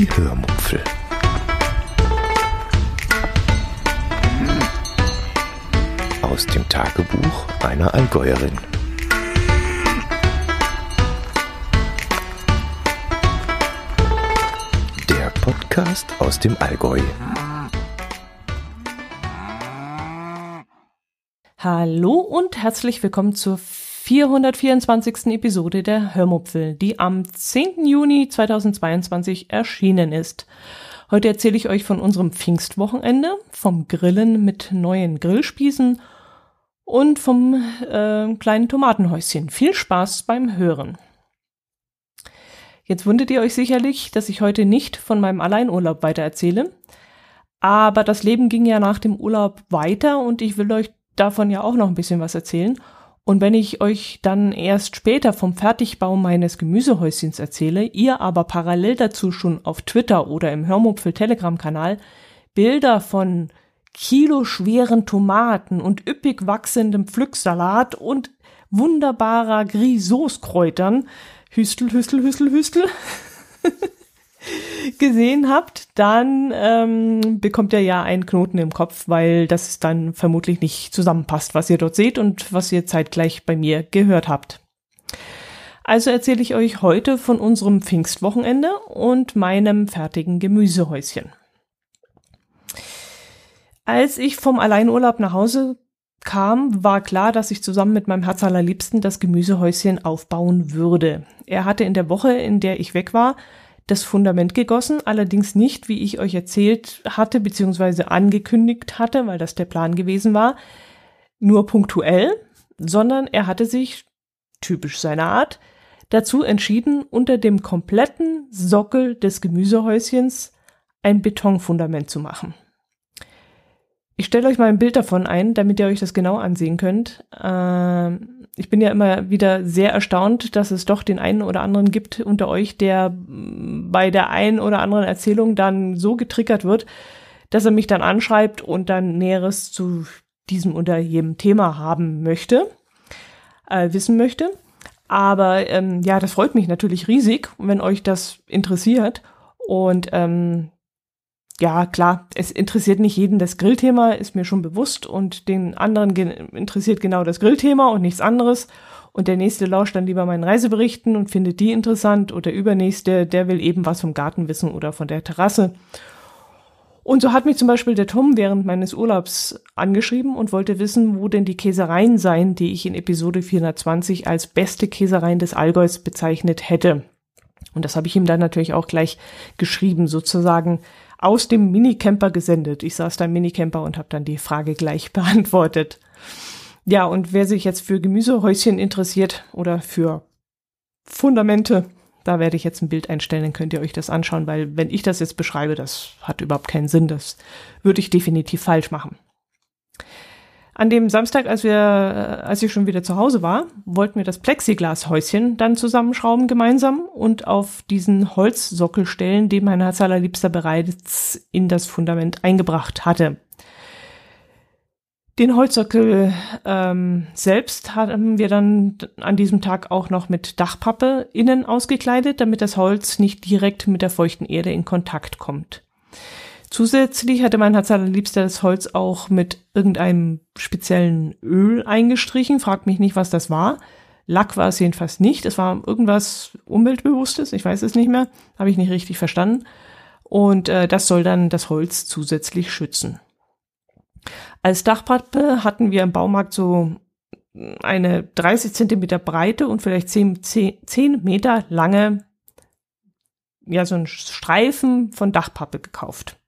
Die Hörmupfel. Aus dem Tagebuch einer Allgäuerin. Der Podcast aus dem Allgäu. Hallo und herzlich willkommen zur 424. Episode der Hörmupfel, die am 10. Juni 2022 erschienen ist. Heute erzähle ich euch von unserem Pfingstwochenende, vom Grillen mit neuen Grillspießen und vom äh, kleinen Tomatenhäuschen. Viel Spaß beim Hören. Jetzt wundert ihr euch sicherlich, dass ich heute nicht von meinem Alleinurlaub weitererzähle. Aber das Leben ging ja nach dem Urlaub weiter und ich will euch davon ja auch noch ein bisschen was erzählen. Und wenn ich euch dann erst später vom Fertigbau meines Gemüsehäuschens erzähle, ihr aber parallel dazu schon auf Twitter oder im Hörmupfel Telegram-Kanal Bilder von kiloschweren Tomaten und üppig wachsendem Pflücksalat und wunderbarer Grisauskräutern, Hüstel, Hüstel, Hüstel, Hüstel, gesehen habt, dann ähm, bekommt ihr ja einen Knoten im Kopf, weil das dann vermutlich nicht zusammenpasst, was ihr dort seht und was ihr zeitgleich bei mir gehört habt. Also erzähle ich euch heute von unserem Pfingstwochenende und meinem fertigen Gemüsehäuschen. Als ich vom Alleinurlaub nach Hause kam, war klar, dass ich zusammen mit meinem Herz allerliebsten das Gemüsehäuschen aufbauen würde. Er hatte in der Woche, in der ich weg war, das Fundament gegossen, allerdings nicht, wie ich euch erzählt hatte, beziehungsweise angekündigt hatte, weil das der Plan gewesen war, nur punktuell, sondern er hatte sich, typisch seiner Art, dazu entschieden, unter dem kompletten Sockel des Gemüsehäuschens ein Betonfundament zu machen. Ich stelle euch mal ein Bild davon ein, damit ihr euch das genau ansehen könnt. Ähm, ich bin ja immer wieder sehr erstaunt, dass es doch den einen oder anderen gibt unter euch, der bei der einen oder anderen Erzählung dann so getriggert wird, dass er mich dann anschreibt und dann Näheres zu diesem oder jedem Thema haben möchte, äh, wissen möchte. Aber ähm, ja, das freut mich natürlich riesig, wenn euch das interessiert. Und ähm, ja, klar, es interessiert nicht jeden das Grillthema, ist mir schon bewusst. Und den anderen ge interessiert genau das Grillthema und nichts anderes. Und der nächste lauscht dann lieber meinen Reiseberichten und findet die interessant. Und der übernächste, der will eben was vom Garten wissen oder von der Terrasse. Und so hat mich zum Beispiel der Tom während meines Urlaubs angeschrieben und wollte wissen, wo denn die Käsereien seien, die ich in Episode 420 als beste Käsereien des Allgäus bezeichnet hätte. Und das habe ich ihm dann natürlich auch gleich geschrieben, sozusagen aus dem Minicamper gesendet. Ich saß da im Minicamper und habe dann die Frage gleich beantwortet. Ja, und wer sich jetzt für Gemüsehäuschen interessiert oder für Fundamente, da werde ich jetzt ein Bild einstellen, dann könnt ihr euch das anschauen, weil wenn ich das jetzt beschreibe, das hat überhaupt keinen Sinn, das würde ich definitiv falsch machen. An dem Samstag, als wir, äh, als ich schon wieder zu Hause war, wollten wir das Plexiglashäuschen dann zusammenschrauben gemeinsam und auf diesen Holzsockel stellen, den mein Herz allerliebster bereits in das Fundament eingebracht hatte. Den Holzsockel ähm, selbst haben wir dann an diesem Tag auch noch mit Dachpappe innen ausgekleidet, damit das Holz nicht direkt mit der feuchten Erde in Kontakt kommt. Zusätzlich hatte mein Herz allerliebster das Holz auch mit irgendeinem speziellen Öl eingestrichen. Fragt mich nicht, was das war. Lack war es jedenfalls nicht. Es war irgendwas Umweltbewusstes. Ich weiß es nicht mehr. Habe ich nicht richtig verstanden. Und äh, das soll dann das Holz zusätzlich schützen. Als Dachpappe hatten wir im Baumarkt so eine 30 Zentimeter breite und vielleicht 10, 10, 10 Meter lange, ja, so ein Streifen von Dachpappe gekauft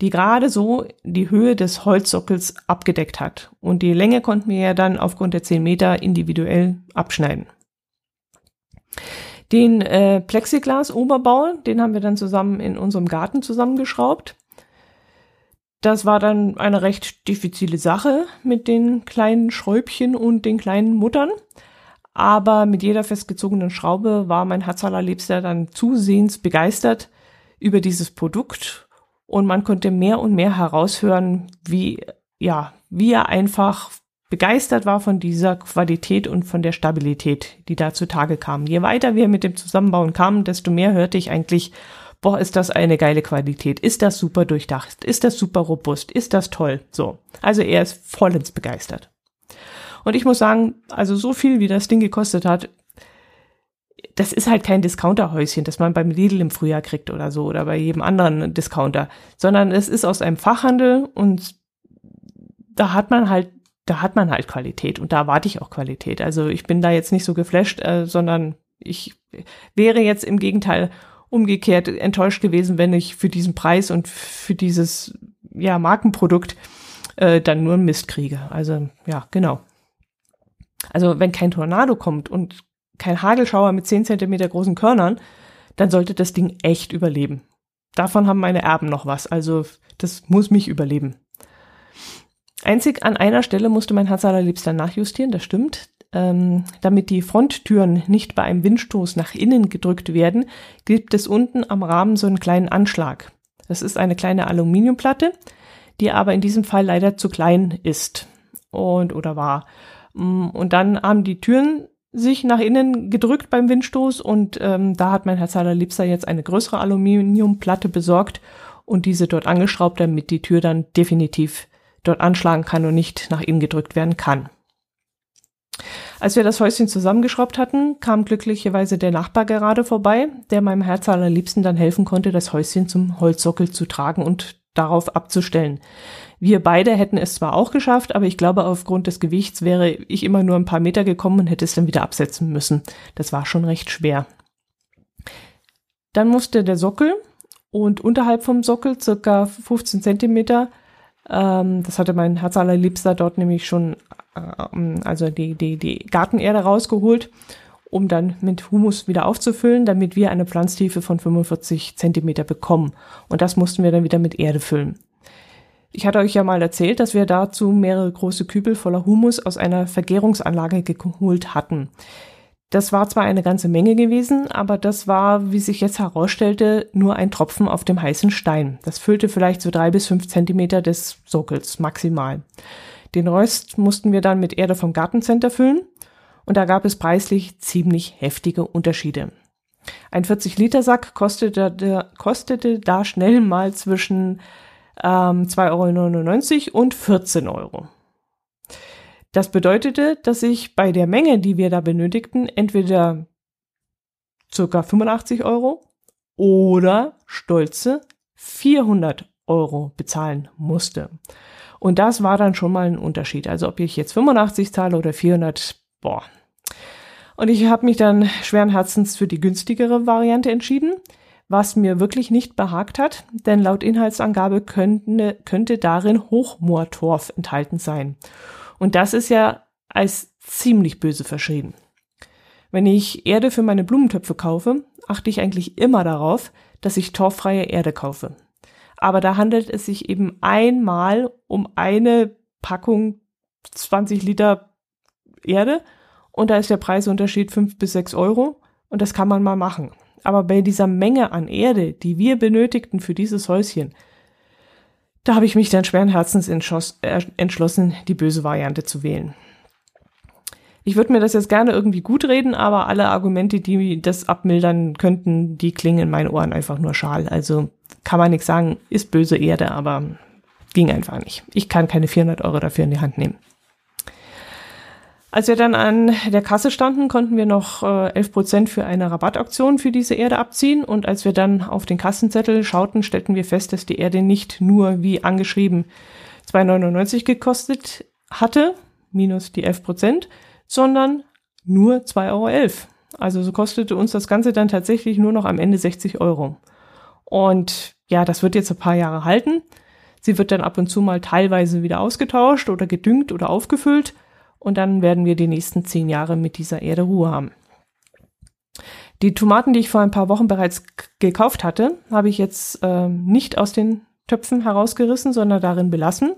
die gerade so die Höhe des Holzsockels abgedeckt hat. Und die Länge konnten wir ja dann aufgrund der 10 Meter individuell abschneiden. Den äh, Plexiglas-Oberbau, den haben wir dann zusammen in unserem Garten zusammengeschraubt. Das war dann eine recht diffizile Sache mit den kleinen Schräubchen und den kleinen Muttern. Aber mit jeder festgezogenen Schraube war mein Herz allerliebster dann zusehends begeistert über dieses Produkt und man konnte mehr und mehr heraushören, wie, ja, wie er einfach begeistert war von dieser Qualität und von der Stabilität, die da zutage kam. Je weiter wir mit dem Zusammenbauen kamen, desto mehr hörte ich eigentlich, boah, ist das eine geile Qualität, ist das super durchdacht, ist das super robust, ist das toll. So. Also er ist vollends begeistert. Und ich muss sagen, also so viel wie das Ding gekostet hat, das ist halt kein Discounterhäuschen, das man beim Lidl im Frühjahr kriegt oder so oder bei jedem anderen Discounter, sondern es ist aus einem Fachhandel und da hat man halt, da hat man halt Qualität und da erwarte ich auch Qualität. Also ich bin da jetzt nicht so geflasht, äh, sondern ich wäre jetzt im Gegenteil umgekehrt enttäuscht gewesen, wenn ich für diesen Preis und für dieses ja Markenprodukt äh, dann nur Mist kriege. Also ja, genau. Also wenn kein Tornado kommt und kein Hagelschauer mit 10 Zentimeter großen Körnern, dann sollte das Ding echt überleben. Davon haben meine Erben noch was, also das muss mich überleben. Einzig an einer Stelle musste mein Herz allerliebster nachjustieren, das stimmt. Ähm, damit die Fronttüren nicht bei einem Windstoß nach innen gedrückt werden, gibt es unten am Rahmen so einen kleinen Anschlag. Das ist eine kleine Aluminiumplatte, die aber in diesem Fall leider zu klein ist und oder war. Mm, und dann haben die Türen sich nach innen gedrückt beim Windstoß und ähm, da hat mein Herz allerliebster jetzt eine größere Aluminiumplatte besorgt und diese dort angeschraubt, damit die Tür dann definitiv dort anschlagen kann und nicht nach innen gedrückt werden kann. Als wir das Häuschen zusammengeschraubt hatten, kam glücklicherweise der Nachbar gerade vorbei, der meinem Herz allerliebsten dann helfen konnte, das Häuschen zum Holzsockel zu tragen und darauf abzustellen. Wir beide hätten es zwar auch geschafft, aber ich glaube, aufgrund des Gewichts wäre ich immer nur ein paar Meter gekommen und hätte es dann wieder absetzen müssen. Das war schon recht schwer. Dann musste der Sockel und unterhalb vom Sockel circa 15 Zentimeter, ähm, das hatte mein Herz allerliebster dort nämlich schon, äh, also die, die, die Gartenerde rausgeholt, um dann mit Humus wieder aufzufüllen, damit wir eine Pflanztiefe von 45 Zentimeter bekommen. Und das mussten wir dann wieder mit Erde füllen. Ich hatte euch ja mal erzählt, dass wir dazu mehrere große Kübel voller Humus aus einer Vergärungsanlage geholt hatten. Das war zwar eine ganze Menge gewesen, aber das war, wie sich jetzt herausstellte, nur ein Tropfen auf dem heißen Stein. Das füllte vielleicht so drei bis fünf Zentimeter des Sockels maximal. Den Rest mussten wir dann mit Erde vom Gartencenter füllen und da gab es preislich ziemlich heftige Unterschiede. Ein 40-Liter-Sack kostete, kostete da schnell mal zwischen ähm, 2,99 Euro und 14 Euro. Das bedeutete, dass ich bei der Menge, die wir da benötigten, entweder circa 85 Euro oder stolze 400 Euro bezahlen musste. Und das war dann schon mal ein Unterschied. Also ob ich jetzt 85 zahle oder 400, boah. Und ich habe mich dann schweren Herzens für die günstigere Variante entschieden was mir wirklich nicht behagt hat, denn laut Inhaltsangabe könnte, könnte darin Hochmoortorf enthalten sein. Und das ist ja als ziemlich böse verschrieben. Wenn ich Erde für meine Blumentöpfe kaufe, achte ich eigentlich immer darauf, dass ich torffreie Erde kaufe. Aber da handelt es sich eben einmal um eine Packung 20 Liter Erde und da ist der Preisunterschied 5 bis 6 Euro und das kann man mal machen. Aber bei dieser Menge an Erde, die wir benötigten für dieses Häuschen, da habe ich mich dann schweren Herzens äh, entschlossen, die böse Variante zu wählen. Ich würde mir das jetzt gerne irgendwie gut reden, aber alle Argumente, die das abmildern könnten, die klingen in meinen Ohren einfach nur schal. Also kann man nichts sagen, ist böse Erde, aber ging einfach nicht. Ich kann keine 400 Euro dafür in die Hand nehmen. Als wir dann an der Kasse standen, konnten wir noch äh, 11 Prozent für eine Rabattaktion für diese Erde abziehen. Und als wir dann auf den Kassenzettel schauten, stellten wir fest, dass die Erde nicht nur wie angeschrieben 2,99 gekostet hatte, minus die 11 Prozent, sondern nur 2,11 Euro. Also so kostete uns das Ganze dann tatsächlich nur noch am Ende 60 Euro. Und ja, das wird jetzt ein paar Jahre halten. Sie wird dann ab und zu mal teilweise wieder ausgetauscht oder gedüngt oder aufgefüllt und dann werden wir die nächsten zehn Jahre mit dieser Erde Ruhe haben. Die Tomaten, die ich vor ein paar Wochen bereits gekauft hatte, habe ich jetzt äh, nicht aus den Töpfen herausgerissen, sondern darin belassen.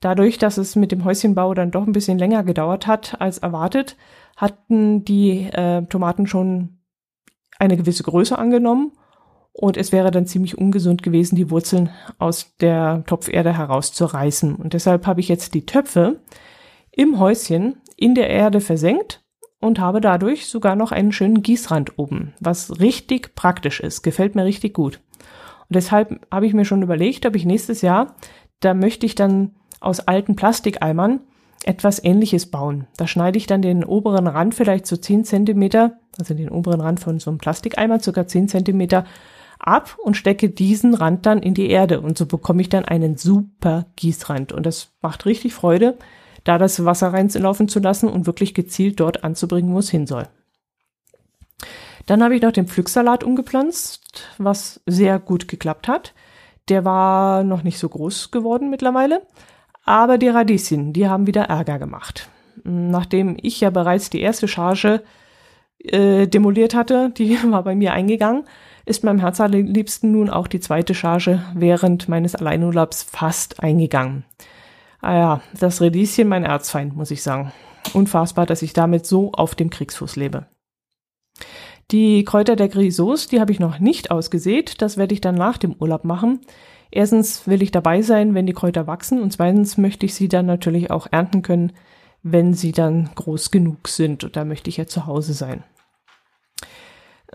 Dadurch, dass es mit dem Häuschenbau dann doch ein bisschen länger gedauert hat als erwartet, hatten die äh, Tomaten schon eine gewisse Größe angenommen und es wäre dann ziemlich ungesund gewesen, die Wurzeln aus der Topferde herauszureißen. Und deshalb habe ich jetzt die Töpfe im Häuschen in der Erde versenkt und habe dadurch sogar noch einen schönen Gießrand oben, was richtig praktisch ist. Gefällt mir richtig gut. Und deshalb habe ich mir schon überlegt, ob ich nächstes Jahr, da möchte ich dann aus alten Plastikeimern etwas ähnliches bauen. Da schneide ich dann den oberen Rand vielleicht so 10 Zentimeter, also den oberen Rand von so einem Plastikeimer, circa 10 Zentimeter ab und stecke diesen Rand dann in die Erde. Und so bekomme ich dann einen super Gießrand. Und das macht richtig Freude, da das Wasser reinlaufen zu lassen und wirklich gezielt dort anzubringen, wo es hin soll. Dann habe ich noch den Pflücksalat umgepflanzt, was sehr gut geklappt hat. Der war noch nicht so groß geworden mittlerweile, aber die Radieschen, die haben wieder Ärger gemacht. Nachdem ich ja bereits die erste Charge äh, demoliert hatte, die war bei mir eingegangen, ist meinem Herz allerliebsten nun auch die zweite Charge während meines Alleinurlaubs fast eingegangen. Ah ja, das Radieschen mein Erzfeind, muss ich sagen. Unfassbar, dass ich damit so auf dem Kriegsfuß lebe. Die Kräuter der Grisauce, die habe ich noch nicht ausgesät. Das werde ich dann nach dem Urlaub machen. Erstens will ich dabei sein, wenn die Kräuter wachsen und zweitens möchte ich sie dann natürlich auch ernten können, wenn sie dann groß genug sind. Und da möchte ich ja zu Hause sein.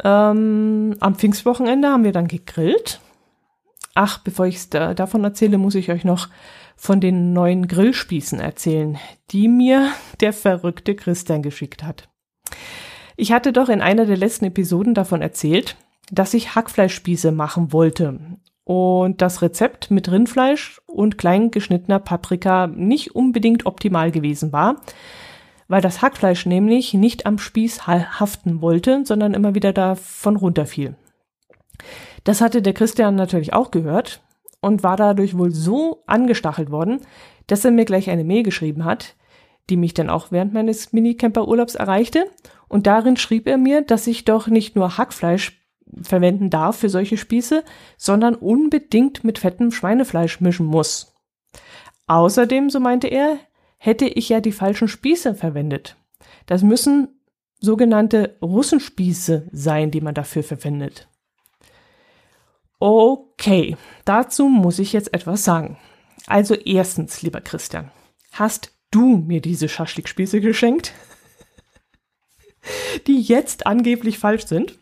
Ähm, am Pfingstwochenende haben wir dann gegrillt. Ach, bevor ich da, davon erzähle, muss ich euch noch von den neuen Grillspießen erzählen, die mir der verrückte Christian geschickt hat. Ich hatte doch in einer der letzten Episoden davon erzählt, dass ich Hackfleischspieße machen wollte und das Rezept mit Rindfleisch und klein geschnittener Paprika nicht unbedingt optimal gewesen war, weil das Hackfleisch nämlich nicht am Spieß haften wollte, sondern immer wieder davon runterfiel. Das hatte der Christian natürlich auch gehört und war dadurch wohl so angestachelt worden, dass er mir gleich eine Mail geschrieben hat, die mich dann auch während meines Minicamper-Urlaubs erreichte. Und darin schrieb er mir, dass ich doch nicht nur Hackfleisch verwenden darf für solche Spieße, sondern unbedingt mit fettem Schweinefleisch mischen muss. Außerdem, so meinte er, hätte ich ja die falschen Spieße verwendet. Das müssen sogenannte Russenspieße sein, die man dafür verwendet. Okay, dazu muss ich jetzt etwas sagen. Also erstens, lieber Christian, hast du mir diese Schaschlikspieße geschenkt, die jetzt angeblich falsch sind?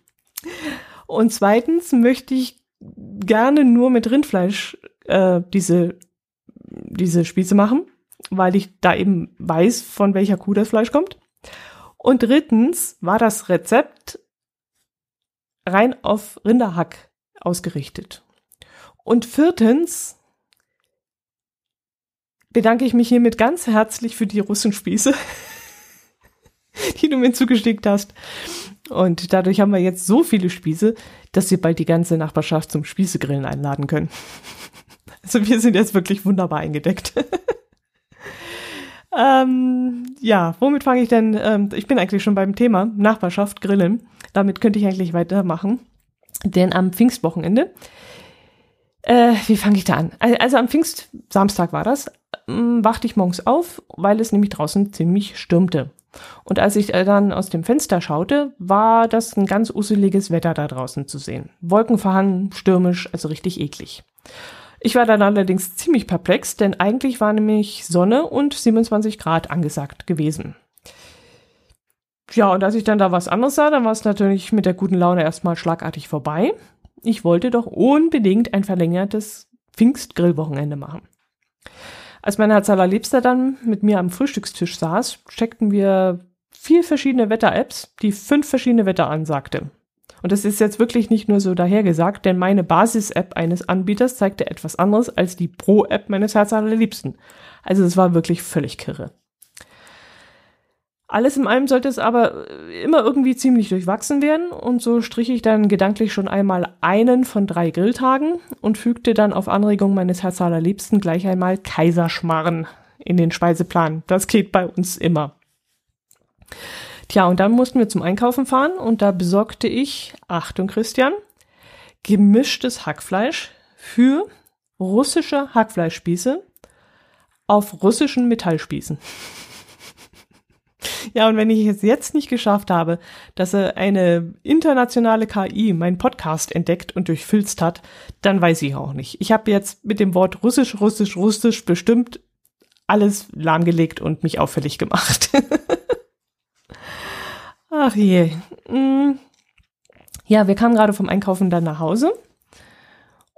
Und zweitens möchte ich gerne nur mit Rindfleisch äh, diese, diese Spieße machen, weil ich da eben weiß, von welcher Kuh das Fleisch kommt. Und drittens war das Rezept rein auf Rinderhack ausgerichtet. Und viertens bedanke ich mich hiermit ganz herzlich für die Russenspieße, die du mir zugeschickt hast. Und dadurch haben wir jetzt so viele Spieße, dass wir bald die ganze Nachbarschaft zum Spießegrillen einladen können. Also wir sind jetzt wirklich wunderbar eingedeckt. ähm, ja, womit fange ich denn? Ähm, ich bin eigentlich schon beim Thema Nachbarschaft, Grillen. Damit könnte ich eigentlich weitermachen. Denn am Pfingstwochenende, äh, wie fange ich da an? Also am Pfingstsamstag war das, ähm, wachte ich morgens auf, weil es nämlich draußen ziemlich stürmte. Und als ich dann aus dem Fenster schaute, war das ein ganz useliges Wetter da draußen zu sehen. Wolken verhangen, stürmisch, also richtig eklig. Ich war dann allerdings ziemlich perplex, denn eigentlich war nämlich Sonne und 27 Grad angesagt gewesen. Ja, und als ich dann da was anderes sah, dann war es natürlich mit der guten Laune erstmal schlagartig vorbei. Ich wollte doch unbedingt ein verlängertes Pfingstgrillwochenende machen. Als mein Herz allerliebster dann mit mir am Frühstückstisch saß, checkten wir vier verschiedene Wetter-Apps, die fünf verschiedene Wetter ansagte. Und das ist jetzt wirklich nicht nur so dahergesagt, denn meine Basis-App eines Anbieters zeigte etwas anderes als die Pro-App meines Herz allerliebsten. Also es war wirklich völlig kirre. Alles in allem sollte es aber immer irgendwie ziemlich durchwachsen werden und so strich ich dann gedanklich schon einmal einen von drei Grilltagen und fügte dann auf Anregung meines Herz allerliebsten gleich einmal Kaiserschmarren in den Speiseplan. Das geht bei uns immer. Tja, und dann mussten wir zum Einkaufen fahren und da besorgte ich, Achtung Christian, gemischtes Hackfleisch für russische Hackfleischspieße auf russischen Metallspießen. Ja, und wenn ich es jetzt nicht geschafft habe, dass eine internationale KI meinen Podcast entdeckt und durchfilzt hat, dann weiß ich auch nicht. Ich habe jetzt mit dem Wort Russisch, Russisch, Russisch bestimmt alles lahmgelegt und mich auffällig gemacht. Ach je. Mm. Ja, wir kamen gerade vom Einkaufen dann nach Hause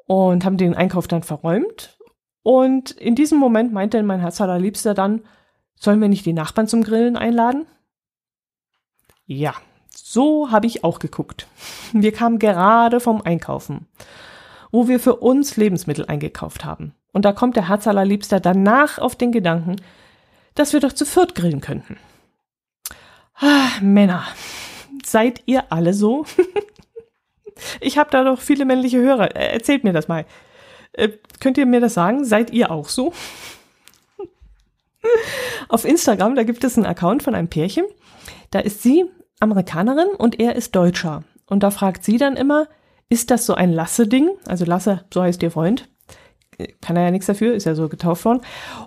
und haben den Einkauf dann verräumt. Und in diesem Moment meinte mein Herz allerliebster dann, sollen wir nicht die Nachbarn zum Grillen einladen? Ja, so habe ich auch geguckt. Wir kamen gerade vom Einkaufen, wo wir für uns Lebensmittel eingekauft haben. Und da kommt der Herz allerliebster danach auf den Gedanken, dass wir doch zu viert grillen könnten. Ah, Männer, seid ihr alle so? ich habe da doch viele männliche Hörer. Äh, erzählt mir das mal. Äh, könnt ihr mir das sagen? Seid ihr auch so? Auf Instagram, da gibt es einen Account von einem Pärchen. Da ist sie Amerikanerin und er ist Deutscher. Und da fragt sie dann immer, ist das so ein Lasse-Ding? Also Lasse, so heißt ihr Freund. Kann er ja nichts dafür, ist ja so getauft worden.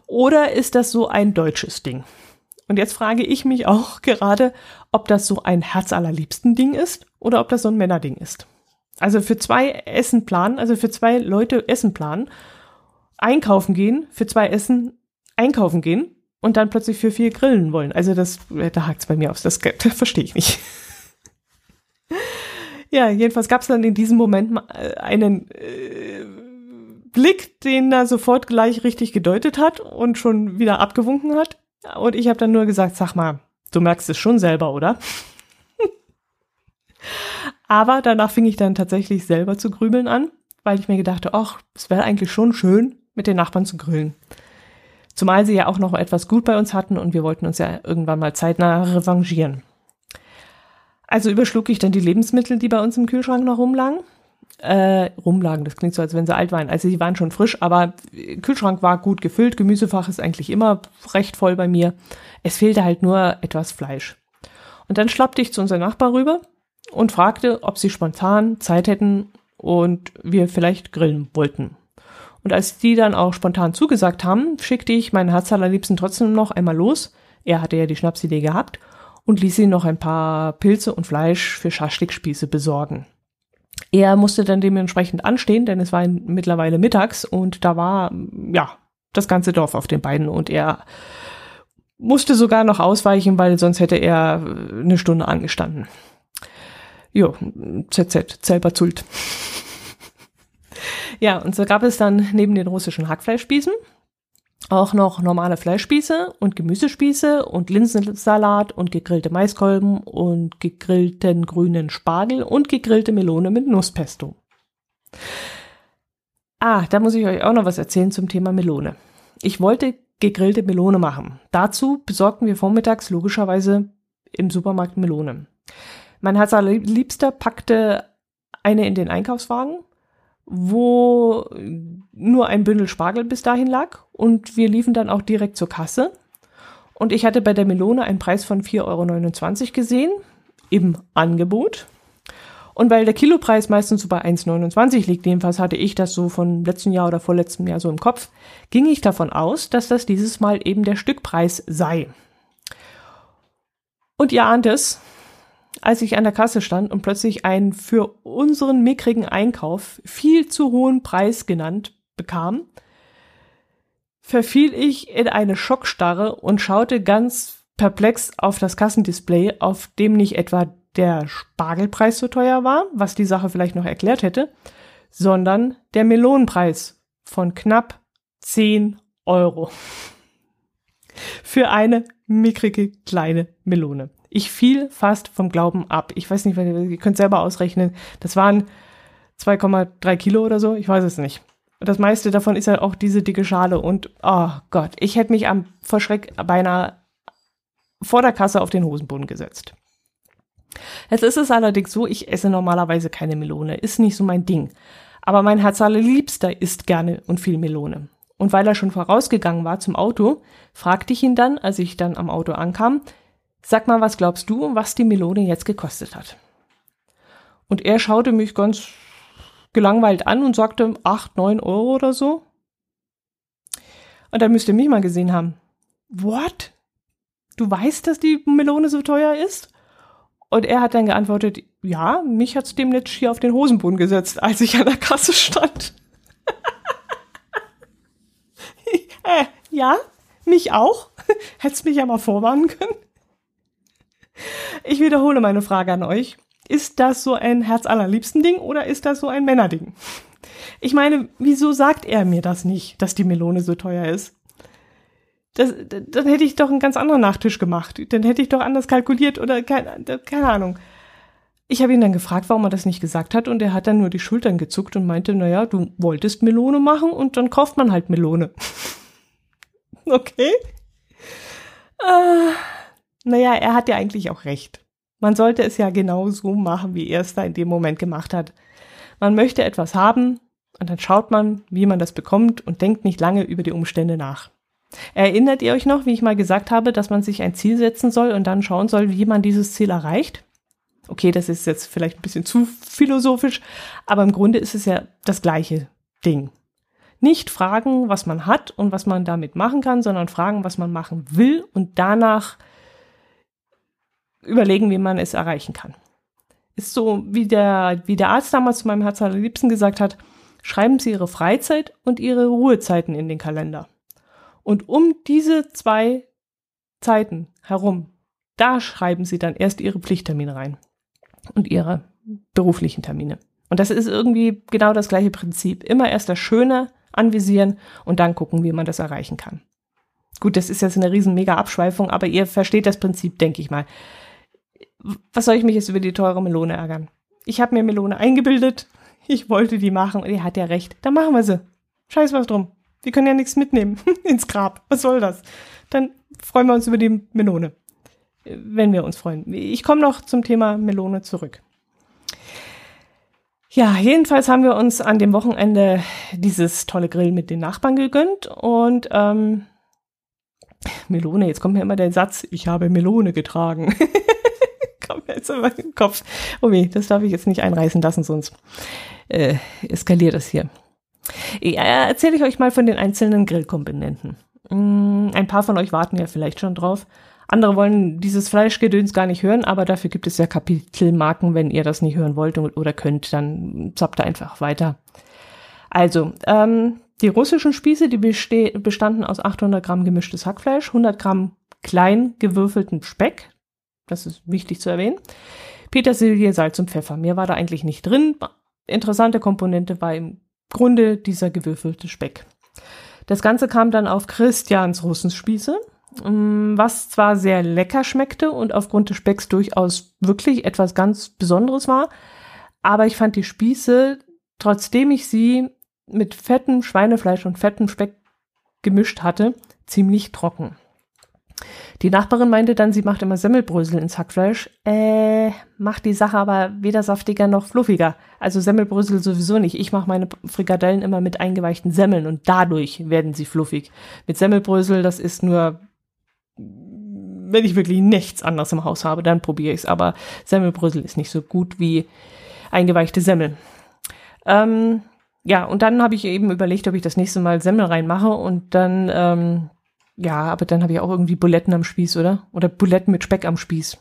Oder ist das so ein deutsches Ding? Und jetzt frage ich mich auch gerade, ob das so ein herzallerliebsten Ding ist oder ob das so ein Männerding ist. Also für zwei Essen planen, also für zwei Leute Essen planen, einkaufen gehen, für zwei Essen einkaufen gehen und dann plötzlich für vier grillen wollen. Also das, da hakt's bei mir aus. Das, das verstehe ich nicht. ja, jedenfalls gab's dann in diesem Moment äh, einen äh, Blick, den er sofort gleich richtig gedeutet hat und schon wieder abgewunken hat. Und ich habe dann nur gesagt, sag mal, du merkst es schon selber, oder? Aber danach fing ich dann tatsächlich selber zu grübeln an, weil ich mir gedachte, ach, es wäre eigentlich schon schön, mit den Nachbarn zu grillen. Zumal sie ja auch noch etwas gut bei uns hatten und wir wollten uns ja irgendwann mal zeitnah revanchieren. Also überschlug ich dann die Lebensmittel, die bei uns im Kühlschrank noch rumlagen. Äh, rumlagen, das klingt so, als wenn sie alt waren. Also sie waren schon frisch, aber Kühlschrank war gut gefüllt. Gemüsefach ist eigentlich immer recht voll bei mir. Es fehlte halt nur etwas Fleisch. Und dann schlappte ich zu unserem Nachbar rüber und fragte, ob sie spontan Zeit hätten und wir vielleicht grillen wollten. Und als die dann auch spontan zugesagt haben, schickte ich meinen Herz allerliebsten trotzdem noch einmal los. Er hatte ja die Schnapsidee gehabt und ließ ihn noch ein paar Pilze und Fleisch für Schaschlikspieße besorgen. Er musste dann dementsprechend anstehen, denn es war mittlerweile mittags und da war, ja, das ganze Dorf auf den Beinen und er musste sogar noch ausweichen, weil sonst hätte er eine Stunde angestanden. Jo, ZZ, selber Zult. Ja, und so gab es dann neben den russischen Hackfleischspießen auch noch normale Fleischspieße und Gemüsespieße und Linsensalat und gegrillte Maiskolben und gegrillten grünen Spargel und gegrillte Melone mit Nusspesto. Ah, da muss ich euch auch noch was erzählen zum Thema Melone. Ich wollte gegrillte Melone machen. Dazu besorgten wir vormittags logischerweise im Supermarkt Melone. Mein Herz allerliebster packte eine in den Einkaufswagen wo nur ein Bündel Spargel bis dahin lag und wir liefen dann auch direkt zur Kasse. Und ich hatte bei der Melone einen Preis von 4,29 Euro gesehen, im Angebot. Und weil der Kilopreis meistens so bei 1,29 liegt, jedenfalls hatte ich das so von letzten Jahr oder vorletztem Jahr so im Kopf, ging ich davon aus, dass das dieses Mal eben der Stückpreis sei. Und ihr ahnt es, als ich an der Kasse stand und plötzlich einen für unseren mickrigen Einkauf viel zu hohen Preis genannt bekam, verfiel ich in eine Schockstarre und schaute ganz perplex auf das Kassendisplay, auf dem nicht etwa der Spargelpreis so teuer war, was die Sache vielleicht noch erklärt hätte, sondern der Melonenpreis von knapp 10 Euro. Für eine mickrige kleine Melone. Ich fiel fast vom Glauben ab. Ich weiß nicht, ihr könnt selber ausrechnen. Das waren 2,3 Kilo oder so. Ich weiß es nicht. Das meiste davon ist ja auch diese dicke Schale. Und oh Gott, ich hätte mich am vor Schreck beinahe vor der Kasse auf den Hosenboden gesetzt. Jetzt ist es allerdings so, ich esse normalerweise keine Melone. Ist nicht so mein Ding. Aber mein Herz allerliebster isst gerne und viel Melone. Und weil er schon vorausgegangen war zum Auto, fragte ich ihn dann, als ich dann am Auto ankam, Sag mal, was glaubst du, was die Melone jetzt gekostet hat? Und er schaute mich ganz gelangweilt an und sagte, acht, neun Euro oder so. Und dann müsst ihr mich mal gesehen haben. What? Du weißt, dass die Melone so teuer ist? Und er hat dann geantwortet, ja, mich hat's dem jetzt hier auf den Hosenboden gesetzt, als ich an der Kasse stand. äh, ja, mich auch. Hättest mich ja mal vorwarnen können. Ich wiederhole meine Frage an euch. Ist das so ein Herz allerliebsten Ding oder ist das so ein Männerding? Ich meine, wieso sagt er mir das nicht, dass die Melone so teuer ist? Das, dann hätte ich doch einen ganz anderen Nachtisch gemacht. Dann hätte ich doch anders kalkuliert oder keine, keine Ahnung. Ich habe ihn dann gefragt, warum er das nicht gesagt hat und er hat dann nur die Schultern gezuckt und meinte, naja, du wolltest Melone machen und dann kauft man halt Melone. okay. Äh, naja, er hat ja eigentlich auch recht. Man sollte es ja genau so machen, wie er es da in dem Moment gemacht hat. Man möchte etwas haben und dann schaut man, wie man das bekommt und denkt nicht lange über die Umstände nach. Erinnert ihr euch noch, wie ich mal gesagt habe, dass man sich ein Ziel setzen soll und dann schauen soll, wie man dieses Ziel erreicht? Okay, das ist jetzt vielleicht ein bisschen zu philosophisch, aber im Grunde ist es ja das gleiche Ding. Nicht fragen, was man hat und was man damit machen kann, sondern fragen, was man machen will und danach überlegen, wie man es erreichen kann. Ist so, wie der, wie der Arzt damals zu meinem Herz allerliebsten gesagt hat, schreiben Sie Ihre Freizeit und Ihre Ruhezeiten in den Kalender. Und um diese zwei Zeiten herum, da schreiben Sie dann erst Ihre Pflichttermine rein und Ihre beruflichen Termine. Und das ist irgendwie genau das gleiche Prinzip. Immer erst das Schöne anvisieren und dann gucken, wie man das erreichen kann. Gut, das ist jetzt eine riesen mega Abschweifung, aber ihr versteht das Prinzip, denke ich mal. Was soll ich mich jetzt über die teure Melone ärgern? Ich habe mir Melone eingebildet, ich wollte die machen und ihr hat ja recht. Dann machen wir sie. Scheiß was drum. Wir können ja nichts mitnehmen ins Grab. Was soll das? Dann freuen wir uns über die Melone. Wenn wir uns freuen. Ich komme noch zum Thema Melone zurück. Ja, jedenfalls haben wir uns an dem Wochenende dieses tolle Grill mit den Nachbarn gegönnt und ähm, Melone, jetzt kommt mir immer der Satz, ich habe Melone getragen. kommt mir jetzt in den Kopf. Oh weh, das darf ich jetzt nicht einreißen lassen, sonst äh, eskaliert es hier. Ja, erzähle ich euch mal von den einzelnen Grillkomponenten. Mm, ein paar von euch warten ja vielleicht schon drauf. Andere wollen dieses Fleischgedöns gar nicht hören, aber dafür gibt es ja Kapitelmarken. Wenn ihr das nicht hören wollt oder könnt, dann zappt da einfach weiter. Also, ähm, die russischen Spieße, die bestanden aus 800 Gramm gemischtes Hackfleisch, 100 Gramm klein gewürfelten Speck. Das ist wichtig zu erwähnen. Petersilie, Salz und Pfeffer. Mehr war da eigentlich nicht drin. Interessante Komponente war im Grunde dieser gewürfelte Speck. Das Ganze kam dann auf Christians Russenspieße. Mm, was zwar sehr lecker schmeckte und aufgrund des Specks durchaus wirklich etwas ganz Besonderes war, aber ich fand die Spieße, trotzdem ich sie mit fettem Schweinefleisch und fettem Speck gemischt hatte, ziemlich trocken. Die Nachbarin meinte dann, sie macht immer Semmelbrösel ins Hackfleisch. Äh, macht die Sache aber weder saftiger noch fluffiger. Also Semmelbrösel sowieso nicht. Ich mache meine Frikadellen immer mit eingeweichten Semmeln und dadurch werden sie fluffig. Mit Semmelbrösel, das ist nur wenn ich wirklich nichts anderes im Haus habe, dann probiere ich es. Aber Semmelbrösel ist nicht so gut wie eingeweichte Semmel. Ähm, ja, und dann habe ich eben überlegt, ob ich das nächste Mal Semmel reinmache und dann, ähm, ja, aber dann habe ich auch irgendwie Buletten am Spieß, oder? Oder Buletten mit Speck am Spieß.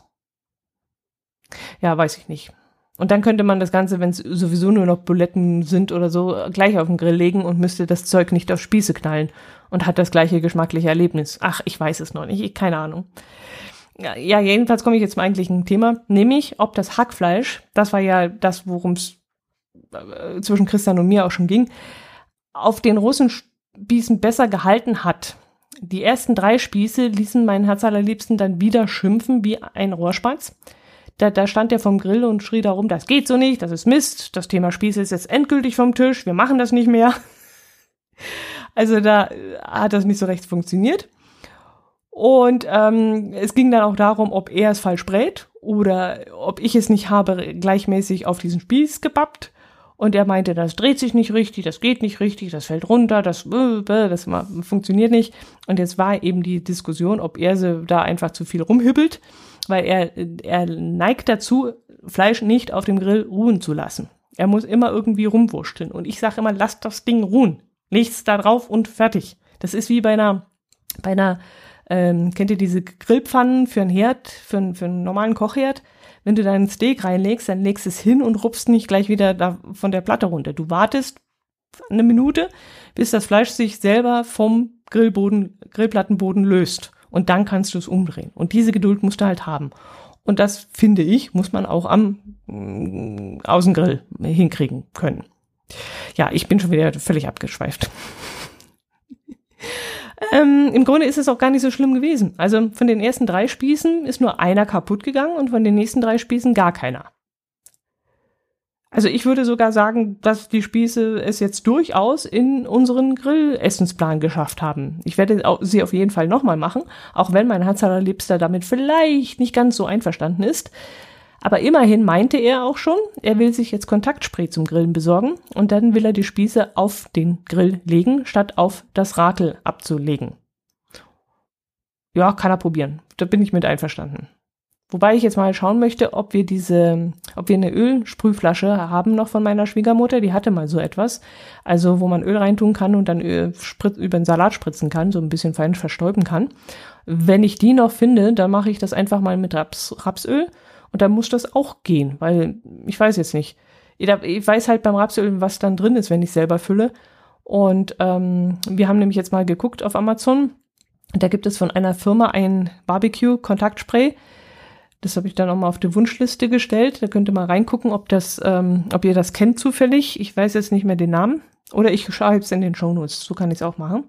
Ja, weiß ich nicht. Und dann könnte man das Ganze, wenn es sowieso nur noch Buletten sind oder so, gleich auf den Grill legen und müsste das Zeug nicht auf Spieße knallen und hat das gleiche geschmackliche Erlebnis. Ach, ich weiß es noch nicht, keine Ahnung. Ja, jedenfalls komme ich jetzt zum eigentlichen Thema, nämlich ob das Hackfleisch, das war ja das, worum es äh, zwischen Christian und mir auch schon ging, auf den Russenspießen besser gehalten hat. Die ersten drei Spieße ließen meinen Herz allerliebsten dann wieder schimpfen wie ein Rohrspatz. Da, da stand er vom Grill und schrie darum, das geht so nicht, das ist Mist, das Thema Spieße ist jetzt endgültig vom Tisch, wir machen das nicht mehr. Also da hat das nicht so recht funktioniert. Und ähm, es ging dann auch darum, ob er es falsch brät oder ob ich es nicht habe gleichmäßig auf diesen Spieß gebappt. Und er meinte, das dreht sich nicht richtig, das geht nicht richtig, das fällt runter, das, das funktioniert nicht. Und jetzt war eben die Diskussion, ob er da einfach zu viel rumhübbelt, weil er, er neigt dazu, Fleisch nicht auf dem Grill ruhen zu lassen. Er muss immer irgendwie rumwurschteln. Und ich sage immer, lass das Ding ruhen. Nichts da drauf und fertig. Das ist wie bei einer, bei einer, ähm, kennt ihr diese Grillpfannen für einen Herd, für, einen, für einen normalen Kochherd? Wenn du deinen Steak reinlegst, dann legst es hin und rupst nicht gleich wieder da von der Platte runter. Du wartest eine Minute, bis das Fleisch sich selber vom Grillboden, Grillplattenboden löst. Und dann kannst du es umdrehen. Und diese Geduld musst du halt haben. Und das finde ich, muss man auch am äh, Außengrill hinkriegen können. Ja, ich bin schon wieder völlig abgeschweift. Ähm, Im Grunde ist es auch gar nicht so schlimm gewesen. Also von den ersten drei Spießen ist nur einer kaputt gegangen und von den nächsten drei Spießen gar keiner. Also ich würde sogar sagen, dass die Spieße es jetzt durchaus in unseren Grillessensplan geschafft haben. Ich werde sie auf jeden Fall nochmal machen, auch wenn mein Hansaler Liebster damit vielleicht nicht ganz so einverstanden ist. Aber immerhin meinte er auch schon, er will sich jetzt Kontaktspray zum Grillen besorgen und dann will er die Spieße auf den Grill legen, statt auf das Rakel abzulegen. Ja, kann er probieren. Da bin ich mit einverstanden. Wobei ich jetzt mal schauen möchte, ob wir diese, ob wir eine Ölsprühflasche haben noch von meiner Schwiegermutter. Die hatte mal so etwas. Also, wo man Öl reintun kann und dann Öl über den Salat spritzen kann, so ein bisschen fein verstäuben kann. Wenn ich die noch finde, dann mache ich das einfach mal mit Raps, Rapsöl und dann muss das auch gehen, weil ich weiß jetzt nicht. Ich weiß halt beim Rapsöl, was dann drin ist, wenn ich selber fülle. Und ähm, wir haben nämlich jetzt mal geguckt auf Amazon. Da gibt es von einer Firma ein Barbecue-Kontaktspray das habe ich dann auch mal auf die Wunschliste gestellt. Da könnt ihr mal reingucken, ob das, ähm, ob ihr das kennt zufällig. Ich weiß jetzt nicht mehr den Namen. Oder ich schreibe es in den Shownotes. So kann ich es auch machen.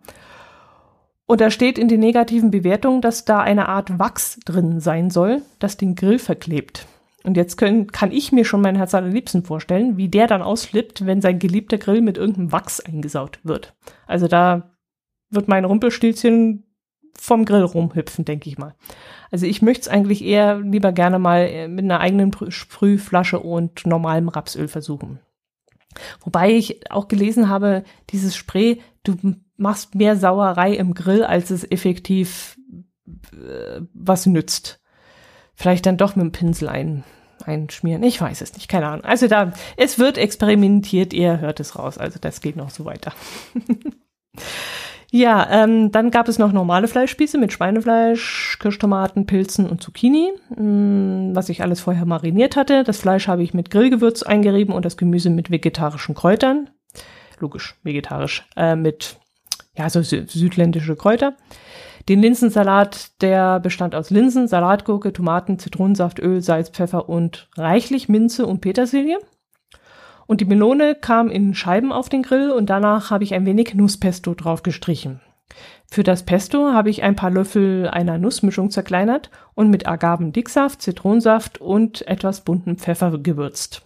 Und da steht in den negativen Bewertungen, dass da eine Art Wachs drin sein soll, das den Grill verklebt. Und jetzt können, kann ich mir schon mein Herz allerliebsten vorstellen, wie der dann ausflippt, wenn sein geliebter Grill mit irgendeinem Wachs eingesaut wird. Also da wird mein Rumpelstilzchen vom Grill rumhüpfen, denke ich mal. Also ich möchte es eigentlich eher lieber gerne mal äh, mit einer eigenen Sprühflasche und normalem Rapsöl versuchen. Wobei ich auch gelesen habe, dieses Spray, du machst mehr Sauerei im Grill, als es effektiv äh, was nützt. Vielleicht dann doch mit dem Pinsel ein, einschmieren. Ich weiß es nicht, keine Ahnung. Also da, es wird experimentiert, ihr hört es raus. Also das geht noch so weiter. Ja, ähm, dann gab es noch normale Fleischspieße mit Schweinefleisch, Kirschtomaten, Pilzen und Zucchini, mm, was ich alles vorher mariniert hatte. Das Fleisch habe ich mit Grillgewürz eingerieben und das Gemüse mit vegetarischen Kräutern. Logisch, vegetarisch, äh, mit ja, so sü südländische Kräuter. Den Linsensalat, der bestand aus Linsen, Salatgurke, Tomaten, Zitronensaft, Öl, Salz, Pfeffer und reichlich Minze und Petersilie. Und die Melone kam in Scheiben auf den Grill und danach habe ich ein wenig Nusspesto drauf gestrichen. Für das Pesto habe ich ein paar Löffel einer Nussmischung zerkleinert und mit Agavendicksaft, Zitronensaft und etwas bunten Pfeffer gewürzt.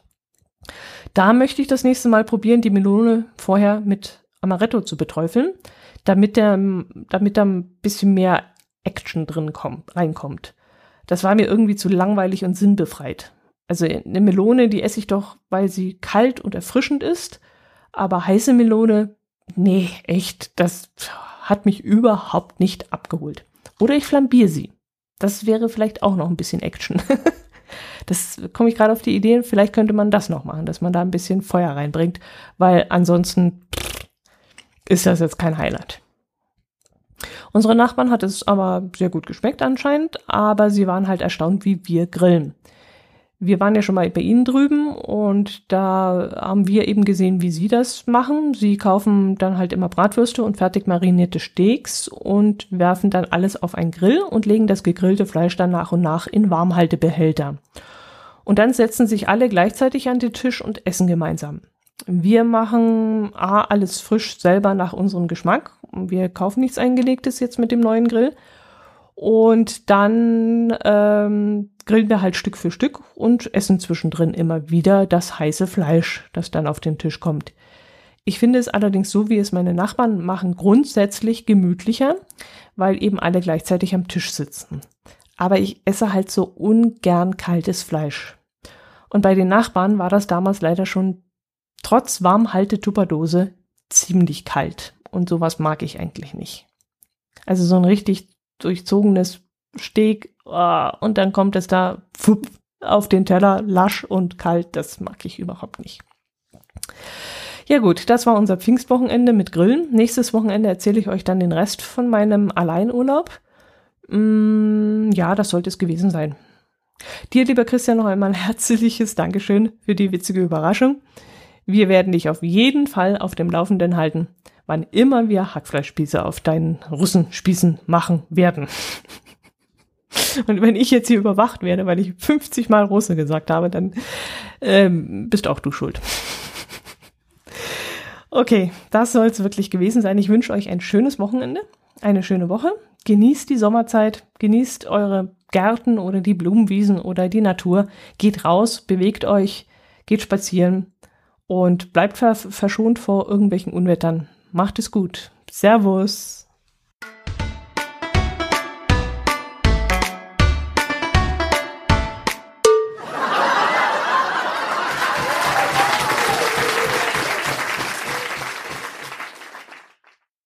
Da möchte ich das nächste Mal probieren, die Melone vorher mit Amaretto zu beträufeln, damit, der, damit da ein bisschen mehr Action drin kommt, reinkommt. Das war mir irgendwie zu langweilig und sinnbefreit. Also eine Melone, die esse ich doch, weil sie kalt und erfrischend ist. Aber heiße Melone, nee, echt, das hat mich überhaupt nicht abgeholt. Oder ich flambiere sie. Das wäre vielleicht auch noch ein bisschen Action. das komme ich gerade auf die Idee, vielleicht könnte man das noch machen, dass man da ein bisschen Feuer reinbringt, weil ansonsten ist das jetzt kein Highlight. Unsere Nachbarn hat es aber sehr gut geschmeckt anscheinend, aber sie waren halt erstaunt, wie wir grillen wir waren ja schon mal bei Ihnen drüben und da haben wir eben gesehen, wie Sie das machen. Sie kaufen dann halt immer Bratwürste und fertig marinierte Steaks und werfen dann alles auf einen Grill und legen das gegrillte Fleisch dann nach und nach in Warmhaltebehälter. Und dann setzen sich alle gleichzeitig an den Tisch und essen gemeinsam. Wir machen A, alles frisch selber nach unserem Geschmack. Wir kaufen nichts Eingelegtes jetzt mit dem neuen Grill. Und dann ähm, grillen wir halt Stück für Stück und essen zwischendrin immer wieder das heiße Fleisch, das dann auf den Tisch kommt. Ich finde es allerdings so, wie es meine Nachbarn machen, grundsätzlich gemütlicher, weil eben alle gleichzeitig am Tisch sitzen. Aber ich esse halt so ungern kaltes Fleisch. Und bei den Nachbarn war das damals leider schon trotz Warmhalte-Tupperdose ziemlich kalt. Und sowas mag ich eigentlich nicht. Also so ein richtig durchzogenes Steak oh, und dann kommt es da auf den Teller, lasch und kalt. Das mag ich überhaupt nicht. Ja gut, das war unser Pfingstwochenende mit Grillen. Nächstes Wochenende erzähle ich euch dann den Rest von meinem Alleinurlaub. Mm, ja, das sollte es gewesen sein. Dir, lieber Christian, noch einmal ein herzliches Dankeschön für die witzige Überraschung. Wir werden dich auf jeden Fall auf dem Laufenden halten wann immer wir Hackfleischspieße auf deinen Russenspießen machen werden. Und wenn ich jetzt hier überwacht werde, weil ich 50 Mal Russe gesagt habe, dann ähm, bist auch du schuld. Okay, das soll es wirklich gewesen sein. Ich wünsche euch ein schönes Wochenende, eine schöne Woche. Genießt die Sommerzeit, genießt eure Gärten oder die Blumenwiesen oder die Natur. Geht raus, bewegt euch, geht spazieren und bleibt verschont vor irgendwelchen Unwettern. Macht es gut. Servus.